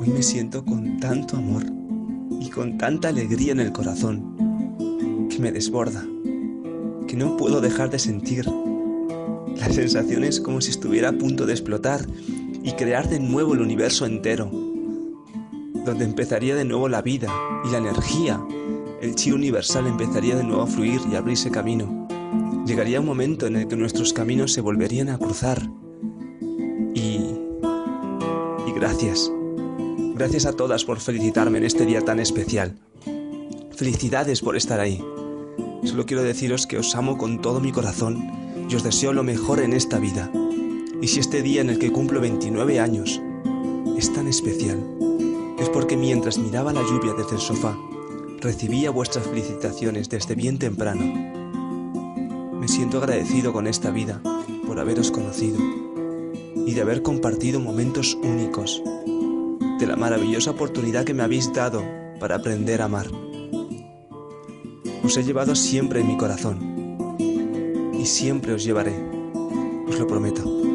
Hoy me siento con tanto amor y con tanta alegría en el corazón que me desborda, que no puedo dejar de sentir. La sensación es como si estuviera a punto de explotar y crear de nuevo el universo entero, donde empezaría de nuevo la vida y la energía. El chi universal empezaría de nuevo a fluir y abrirse camino. Llegaría un momento en el que nuestros caminos se volverían a cruzar. Y... Y gracias. Gracias a todas por felicitarme en este día tan especial. Felicidades por estar ahí. Solo quiero deciros que os amo con todo mi corazón y os deseo lo mejor en esta vida. Y si este día en el que cumplo 29 años es tan especial, es porque mientras miraba la lluvia desde el sofá, recibía vuestras felicitaciones desde bien temprano. Me siento agradecido con esta vida por haberos conocido y de haber compartido momentos únicos, de la maravillosa oportunidad que me habéis dado para aprender a amar. Os he llevado siempre en mi corazón y siempre os llevaré, os lo prometo.